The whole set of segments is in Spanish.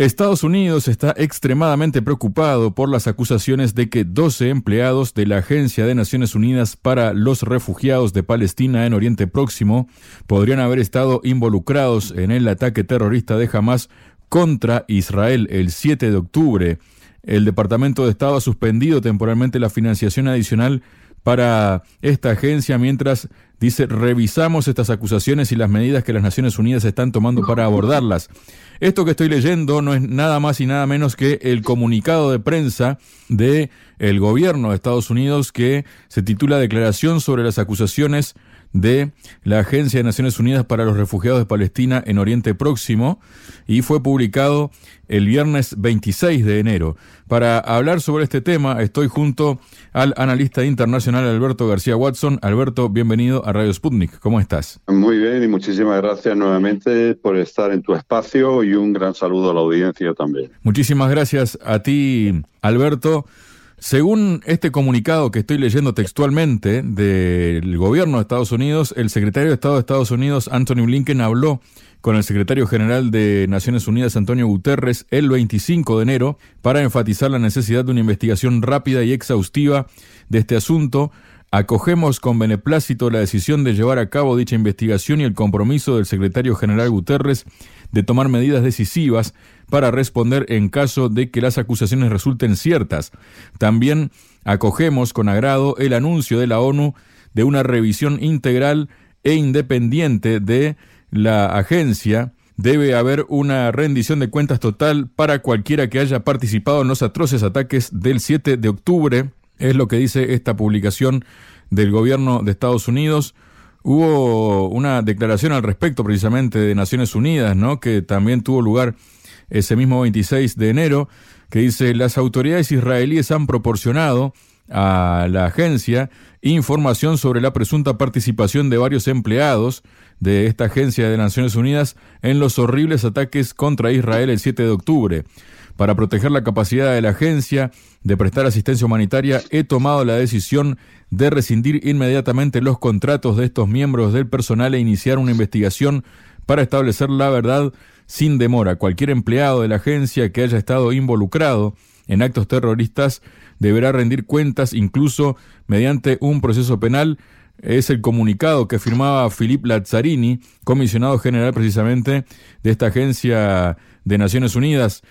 Estados Unidos está extremadamente preocupado por las acusaciones de que 12 empleados de la Agencia de Naciones Unidas para los Refugiados de Palestina en Oriente Próximo podrían haber estado involucrados en el ataque terrorista de Hamas contra Israel el 7 de octubre. El Departamento de Estado ha suspendido temporalmente la financiación adicional para esta agencia mientras dice revisamos estas acusaciones y las medidas que las Naciones Unidas están tomando para abordarlas. Esto que estoy leyendo no es nada más y nada menos que el comunicado de prensa de el gobierno de Estados Unidos que se titula Declaración sobre las acusaciones de la Agencia de Naciones Unidas para los Refugiados de Palestina en Oriente Próximo y fue publicado el viernes 26 de enero. Para hablar sobre este tema estoy junto al analista internacional Alberto García Watson. Alberto, bienvenido a Radio Sputnik. ¿Cómo estás? Muy bien y muchísimas gracias nuevamente por estar en tu espacio y un gran saludo a la audiencia también. Muchísimas gracias a ti, Alberto. Según este comunicado que estoy leyendo textualmente del gobierno de Estados Unidos, el secretario de Estado de Estados Unidos, Anthony Blinken, habló con el secretario general de Naciones Unidas, Antonio Guterres, el 25 de enero para enfatizar la necesidad de una investigación rápida y exhaustiva de este asunto. Acogemos con beneplácito la decisión de llevar a cabo dicha investigación y el compromiso del secretario general Guterres de tomar medidas decisivas para responder en caso de que las acusaciones resulten ciertas. También acogemos con agrado el anuncio de la ONU de una revisión integral e independiente de la agencia. Debe haber una rendición de cuentas total para cualquiera que haya participado en los atroces ataques del 7 de octubre. Es lo que dice esta publicación del gobierno de Estados Unidos. Hubo una declaración al respecto precisamente de Naciones Unidas, ¿no? que también tuvo lugar ese mismo 26 de enero, que dice las autoridades israelíes han proporcionado a la agencia información sobre la presunta participación de varios empleados de esta agencia de Naciones Unidas en los horribles ataques contra Israel el 7 de octubre. Para proteger la capacidad de la agencia de prestar asistencia humanitaria, he tomado la decisión de rescindir inmediatamente los contratos de estos miembros del personal e iniciar una investigación para establecer la verdad sin demora. Cualquier empleado de la agencia que haya estado involucrado en actos terroristas deberá rendir cuentas incluso mediante un proceso penal. Es el comunicado que firmaba Philippe Lazzarini, comisionado general precisamente de esta agencia de Naciones Unidas.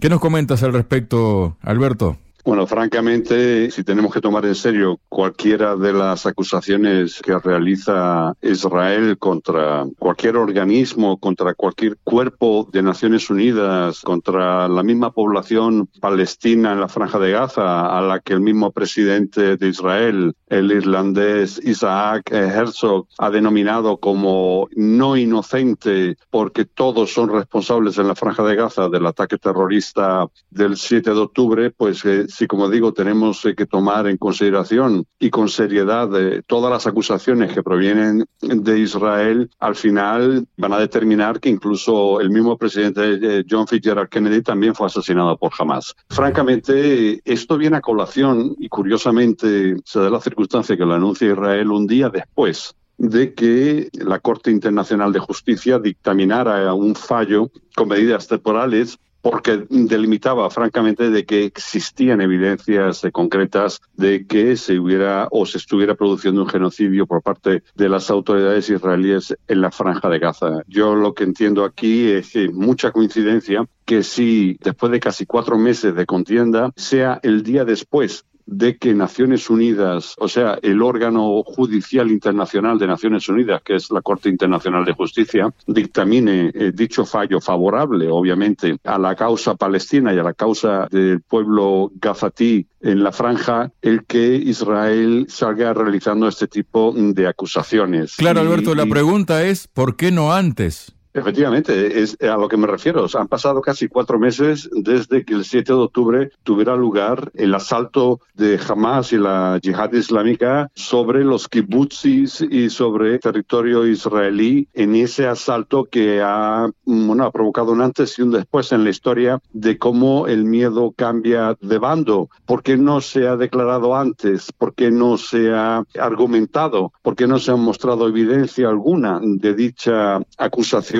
¿Qué nos comentas al respecto, Alberto? Bueno, francamente, si tenemos que tomar en serio cualquiera de las acusaciones que realiza Israel contra cualquier organismo, contra cualquier cuerpo de Naciones Unidas, contra la misma población palestina en la franja de Gaza, a la que el mismo presidente de Israel, el irlandés Isaac Herzog, ha denominado como no inocente porque todos son responsables en la franja de Gaza del ataque terrorista del 7 de octubre, pues eh, si, como digo, tenemos eh, que tomar en consideración y con seriedad eh, todas las acusaciones que provienen de Israel, al final van a determinar que incluso el mismo presidente eh, John Fitzgerald Kennedy también fue asesinado por Hamas. Francamente, esto viene a colación y curiosamente se da la circunstancia que lo anuncia Israel un día después de que la Corte Internacional de Justicia dictaminara un fallo con medidas temporales porque delimitaba francamente de que existían evidencias concretas de que se hubiera o se estuviera produciendo un genocidio por parte de las autoridades israelíes en la franja de Gaza. Yo lo que entiendo aquí es que mucha coincidencia que si después de casi cuatro meses de contienda sea el día después de que Naciones Unidas, o sea, el órgano judicial internacional de Naciones Unidas, que es la Corte Internacional de Justicia, dictamine eh, dicho fallo favorable, obviamente, a la causa palestina y a la causa del pueblo gazatí en la franja, el que Israel salga realizando este tipo de acusaciones. Claro, Alberto, la pregunta es, ¿por qué no antes? Efectivamente, es a lo que me refiero. han pasado casi cuatro meses desde que el 7 de octubre tuviera lugar el asalto de Hamas y la yihad islámica sobre los kibbutzis y sobre territorio israelí en ese asalto que ha, ha provocado un antes y un después en la historia de cómo el miedo cambia de bando. ¿Por qué no se ha declarado antes? ¿Por qué no se ha argumentado? ¿Por qué no se ha mostrado evidencia alguna de dicha acusación?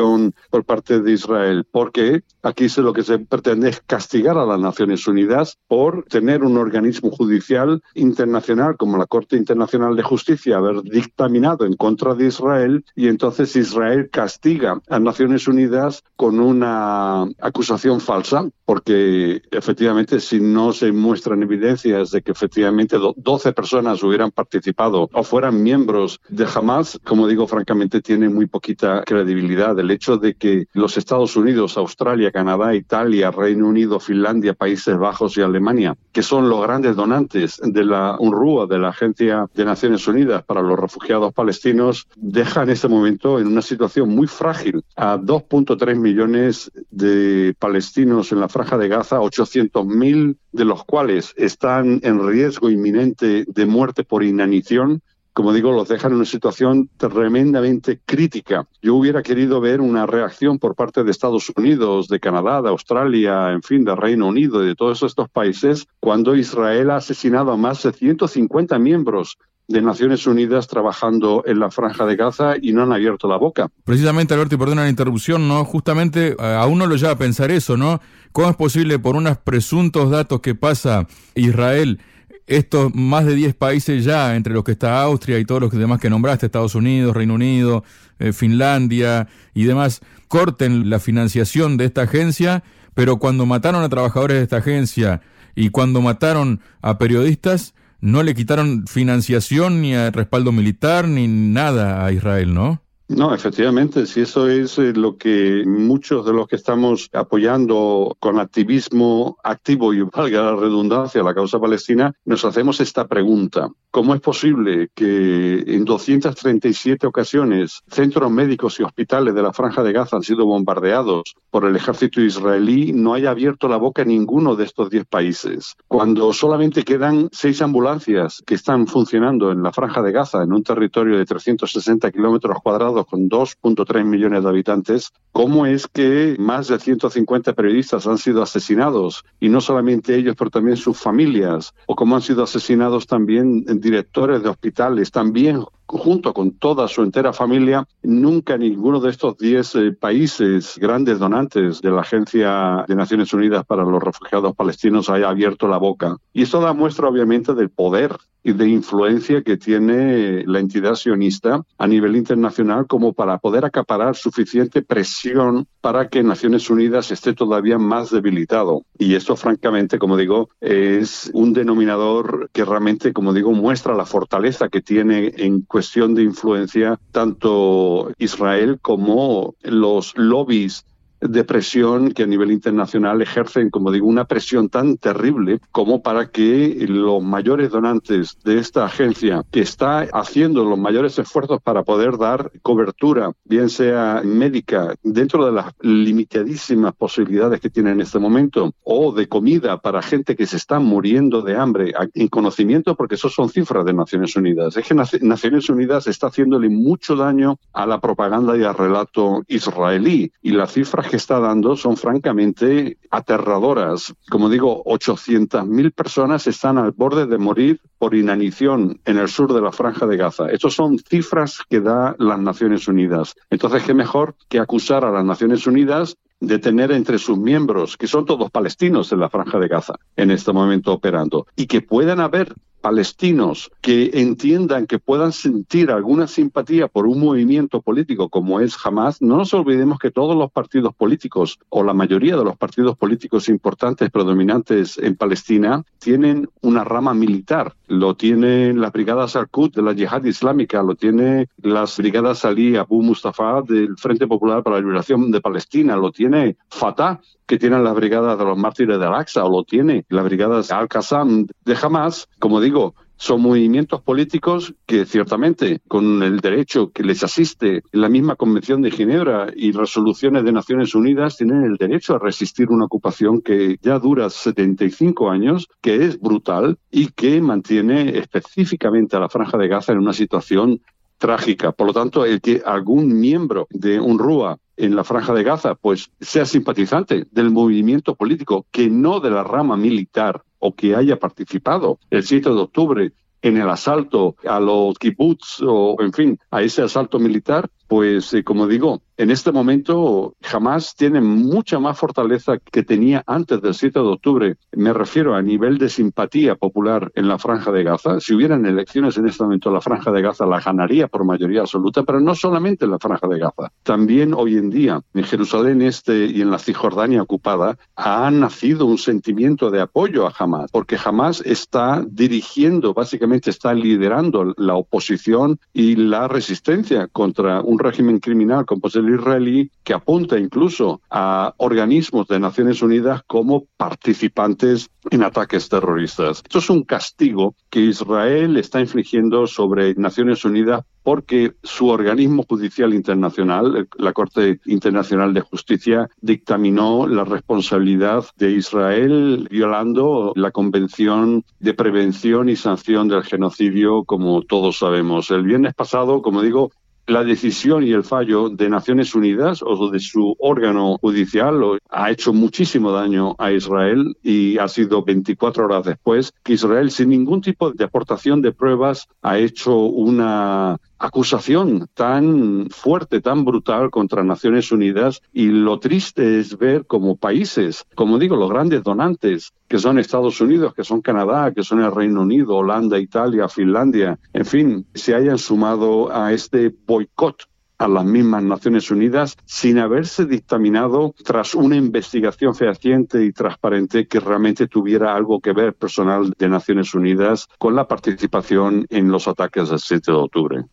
Por parte de Israel, porque aquí lo que se pretende es castigar a las Naciones Unidas por tener un organismo judicial internacional como la Corte Internacional de Justicia haber dictaminado en contra de Israel y entonces Israel castiga a Naciones Unidas con una acusación falsa, porque efectivamente si no se muestran evidencias de que efectivamente 12 personas hubieran participado o fueran miembros de Hamas, como digo francamente, tiene muy poquita credibilidad el hecho de que los Estados Unidos, Australia, Canadá, Italia, Reino Unido, Finlandia, Países Bajos y Alemania, que son los grandes donantes de la UNRWA, de la Agencia de Naciones Unidas para los Refugiados Palestinos, deja en este momento en una situación muy frágil. A 2.3 millones de palestinos en la franja de Gaza, 800.000 de los cuales están en riesgo inminente de muerte por inanición como digo, los dejan en una situación tremendamente crítica. Yo hubiera querido ver una reacción por parte de Estados Unidos, de Canadá, de Australia, en fin, de Reino Unido y de todos estos países, cuando Israel ha asesinado a más de 150 miembros de Naciones Unidas trabajando en la franja de Gaza y no han abierto la boca. Precisamente, Alberto, y perdona la interrupción, ¿no? Justamente eh, a uno lo lleva a pensar eso, ¿no? ¿Cómo es posible por unos presuntos datos que pasa Israel estos más de 10 países ya, entre los que está Austria y todos los demás que nombraste, Estados Unidos, Reino Unido, eh, Finlandia y demás, corten la financiación de esta agencia, pero cuando mataron a trabajadores de esta agencia y cuando mataron a periodistas, no le quitaron financiación ni a respaldo militar ni nada a Israel, ¿no? No, efectivamente, si eso es eh, lo que muchos de los que estamos apoyando con activismo activo y valga la redundancia la causa palestina, nos hacemos esta pregunta. ¿Cómo es posible que en 237 ocasiones centros médicos y hospitales de la Franja de Gaza han sido bombardeados por el ejército israelí no haya abierto la boca ninguno de estos 10 países? Cuando solamente quedan seis ambulancias que están funcionando en la Franja de Gaza, en un territorio de 360 kilómetros cuadrados con 2.3 millones de habitantes, ¿cómo es que más de 150 periodistas han sido asesinados? Y no solamente ellos, pero también sus familias, o cómo han sido asesinados también directores de hospitales, también junto con toda su entera familia, nunca ninguno de estos 10 eh, países grandes donantes de la Agencia de Naciones Unidas para los Refugiados Palestinos haya abierto la boca. Y esto da muestra obviamente del poder y de influencia que tiene la entidad sionista a nivel internacional como para poder acaparar suficiente presión para que Naciones Unidas esté todavía más debilitado. Y esto, francamente, como digo, es un denominador que realmente, como digo, muestra la fortaleza que tiene en cuestión de influencia tanto Israel como los lobbies de presión que a nivel internacional ejercen, como digo, una presión tan terrible como para que los mayores donantes de esta agencia, que está haciendo los mayores esfuerzos para poder dar cobertura, bien sea médica, dentro de las limitadísimas posibilidades que tiene en este momento, o de comida para gente que se está muriendo de hambre, en conocimiento, porque eso son cifras de Naciones Unidas. Es que Naciones Unidas está haciéndole mucho daño a la propaganda y al relato israelí, y las cifras que está dando son francamente aterradoras. Como digo, 800.000 personas están al borde de morir por inanición en el sur de la franja de Gaza. Estas son cifras que da las Naciones Unidas. Entonces, ¿qué mejor que acusar a las Naciones Unidas de tener entre sus miembros, que son todos palestinos en la franja de Gaza en este momento operando, y que puedan haber palestinos que entiendan que puedan sentir alguna simpatía por un movimiento político como es Hamas, no nos olvidemos que todos los partidos políticos o la mayoría de los partidos políticos importantes predominantes en Palestina tienen una rama militar. Lo tienen las brigadas Al-Quds de la Yihad Islámica, lo tiene las brigadas Ali Abu Mustafa del Frente Popular para la Liberación de Palestina, lo tiene Fatah que tienen las brigadas de los mártires de Al-Aqsa o lo tiene las brigadas Al-Qassam de Hamas, como digo, Son movimientos políticos que ciertamente, con el derecho que les asiste la misma Convención de Ginebra y resoluciones de Naciones Unidas, tienen el derecho a resistir una ocupación que ya dura 75 años, que es brutal y que mantiene específicamente a la Franja de Gaza en una situación trágica. Por lo tanto, el que algún miembro de UNRWA en la franja de Gaza, pues sea simpatizante del movimiento político, que no de la rama militar o que haya participado el 7 de octubre en el asalto a los kibbutz o, en fin, a ese asalto militar, pues eh, como digo, en este momento jamás tiene mucha más fortaleza que tenía antes del 7 de octubre. Me refiero a nivel de simpatía popular en la Franja de Gaza. Si hubieran elecciones en este momento, la Franja de Gaza la ganaría por mayoría absoluta, pero no solamente en la Franja de Gaza. También hoy en día, en Jerusalén Este y en la Cisjordania ocupada, ha nacido un sentimiento de apoyo a Hamas, porque Hamas está dirigiendo, básicamente está liderando la oposición y la resistencia contra un régimen criminal como es el israelí, que apunta incluso a organismos de Naciones Unidas como participantes en ataques terroristas. Esto es un castigo que Israel está infligiendo sobre Naciones Unidas porque su organismo judicial internacional, la Corte Internacional de Justicia, dictaminó la responsabilidad de Israel violando la Convención de Prevención y Sanción del Genocidio, como todos sabemos. El viernes pasado, como digo, la decisión y el fallo de Naciones Unidas o de su órgano judicial ha hecho muchísimo daño a Israel y ha sido 24 horas después que Israel, sin ningún tipo de aportación de pruebas, ha hecho una acusación tan fuerte, tan brutal contra Naciones Unidas y lo triste es ver como países, como digo, los grandes donantes, que son Estados Unidos, que son Canadá, que son el Reino Unido, Holanda, Italia, Finlandia, en fin, se hayan sumado a este boicot a las mismas Naciones Unidas sin haberse dictaminado tras una investigación fehaciente y transparente que realmente tuviera algo que ver personal de Naciones Unidas con la participación en los ataques del 7 de octubre.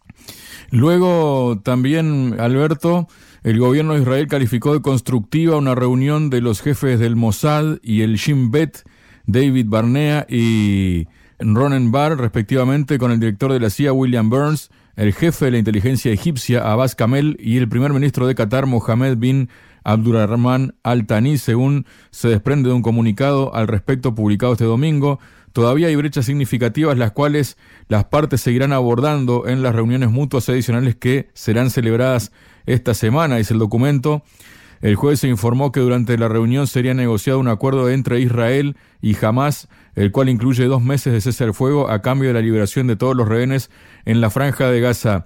Luego también, Alberto, el gobierno de Israel calificó de constructiva una reunión de los jefes del Mossad y el Shin Bet, David Barnea y Ronen Bar, respectivamente, con el director de la CIA, William Burns, el jefe de la inteligencia egipcia, Abbas Kamel, y el primer ministro de Qatar, Mohamed bin Abdurrahman Al-Thani, según se desprende de un comunicado al respecto publicado este domingo. Todavía hay brechas significativas las cuales las partes seguirán abordando en las reuniones mutuas adicionales que serán celebradas esta semana, dice el documento. El jueves se informó que durante la reunión sería negociado un acuerdo entre Israel y Hamas, el cual incluye dos meses de cese al fuego a cambio de la liberación de todos los rehenes en la franja de Gaza.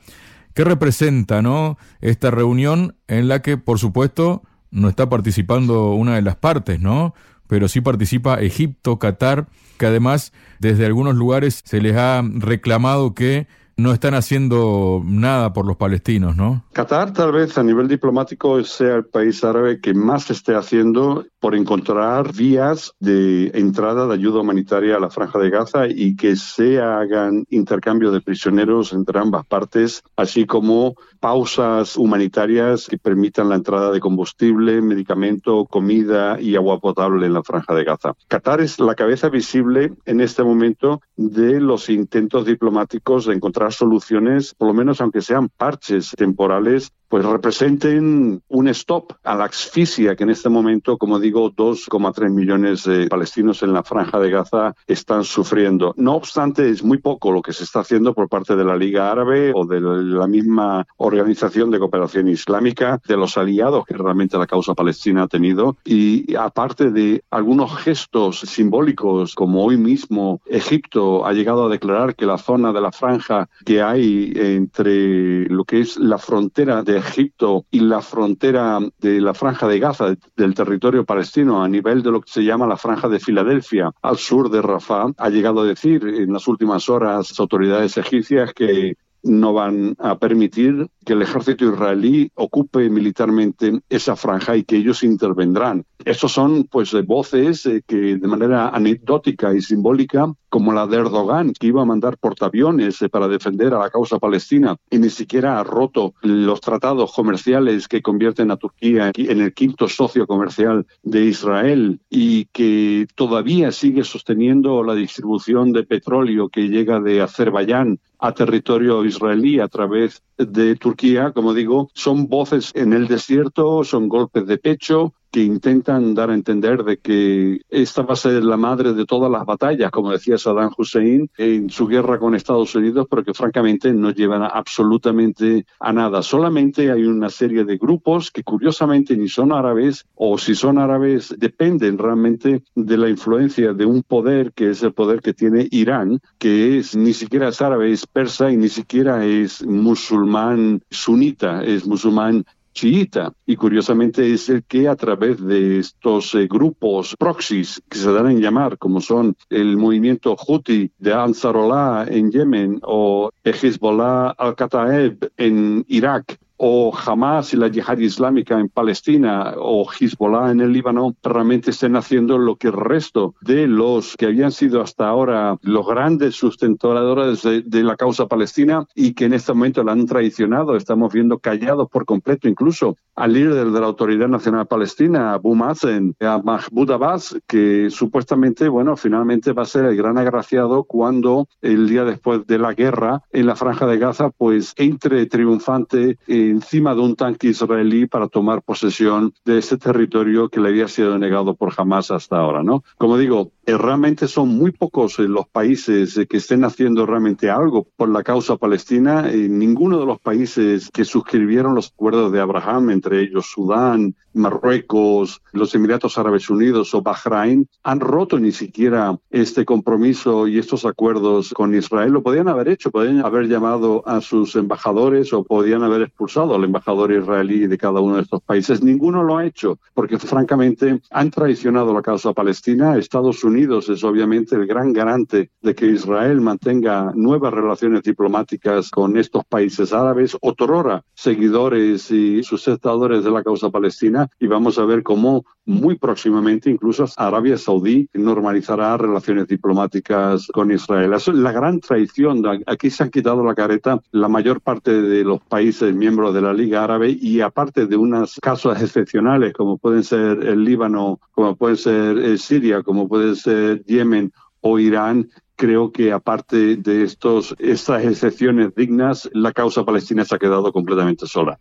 ¿Qué representa, no, esta reunión en la que, por supuesto, no está participando una de las partes, ¿no? Pero sí participa Egipto, Qatar, que además desde algunos lugares se les ha reclamado que no están haciendo nada por los palestinos, ¿no? Qatar tal vez a nivel diplomático sea el país árabe que más esté haciendo por encontrar vías de entrada de ayuda humanitaria a la franja de Gaza y que se hagan intercambio de prisioneros entre ambas partes, así como pausas humanitarias que permitan la entrada de combustible, medicamento, comida y agua potable en la franja de Gaza. Qatar es la cabeza visible en este momento de los intentos diplomáticos de encontrar soluciones, por lo menos aunque sean parches temporales pues representen un stop a la asfixia que en este momento, como digo, 2,3 millones de palestinos en la franja de Gaza están sufriendo. No obstante, es muy poco lo que se está haciendo por parte de la Liga Árabe o de la misma Organización de Cooperación Islámica, de los aliados que realmente la causa palestina ha tenido. Y aparte de algunos gestos simbólicos, como hoy mismo Egipto ha llegado a declarar que la zona de la franja que hay entre lo que es la frontera de Egipto y la frontera de la franja de Gaza, del territorio palestino, a nivel de lo que se llama la franja de Filadelfia, al sur de Rafah, ha llegado a decir en las últimas horas las autoridades egipcias que no van a permitir que el ejército israelí ocupe militarmente esa franja y que ellos intervendrán Estos son pues voces eh, que de manera anecdótica y simbólica, como la de Erdogan, que iba a mandar portaaviones eh, para defender a la causa palestina y ni siquiera ha roto los tratados comerciales que convierten a Turquía en el quinto socio comercial de Israel y que todavía sigue sosteniendo la distribución de petróleo que llega de Azerbaiyán a territorio israelí a través de Turquía, como digo, son voces en el desierto, son golpes de pecho, que intentan dar a entender de que esta va a ser la madre de todas las batallas, como decía Saddam Hussein en su guerra con Estados Unidos, pero que francamente no llevan absolutamente a nada. Solamente hay una serie de grupos que curiosamente ni son árabes o si son árabes dependen realmente de la influencia de un poder que es el poder que tiene Irán, que es ni siquiera es árabe, es persa y ni siquiera es musulmán sunita, es musulmán chiita. Y curiosamente es el que a través de estos eh, grupos proxies que se dan en llamar como son el movimiento Houthi de Ansarullah en Yemen o Hezbollah al-Kataeb en Irak o Hamas y la yihad islámica en Palestina o Hezbollah en el Líbano realmente estén haciendo lo que el resto de los que habían sido hasta ahora los grandes sustentadores de, la causa palestina y que en este momento la han traicionado. Estamos viendo callados por completo incluso al líder de la Autoridad Nacional Palestina, Abu Mazen, a Mahmoud Abbas, que supuestamente, bueno, finalmente va a ser el gran agraciado cuando el día después de la guerra en la franja de Gaza, pues entre triunfante encima de un tanque israelí para tomar posesión de ese territorio que le había sido negado por Hamas hasta ahora, ¿no? Como digo, eh, realmente son muy pocos eh, los países eh, que estén haciendo realmente algo por la causa palestina. ninguno de los países que suscribieron los acuerdos de Abraham, entre ellos Sudán, Marruecos, los Emiratos Árabes Unidos o Bahrein, han roto ni siquiera este compromiso y estos acuerdos con Israel. Lo podían haber hecho, podían haber llamado a sus embajadores o podían haber expulsado al embajador israelí de cada uno de estos países. Ninguno lo ha hecho porque francamente han traicionado la causa palestina. Estados Unidos es obviamente el gran garante de que Israel mantenga nuevas relaciones diplomáticas con estos países árabes, otorora seguidores y sustentadores de la causa palestina y vamos a ver cómo muy próximamente incluso Arabia Saudí normalizará relaciones diplomáticas con Israel. es la gran traición. Aquí se han quitado la careta la mayor parte de los países miembros de la Liga Árabe y aparte de unas casos excepcionales como pueden ser el Líbano, como puede ser eh, Siria, como puede ser Yemen o Irán, creo que aparte de estos, estas excepciones dignas, la causa palestina se ha quedado completamente sola.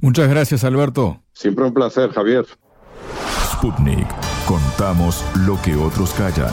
Muchas gracias, Alberto. Siempre un placer, Javier. Sputnik. Contamos lo que otros callan.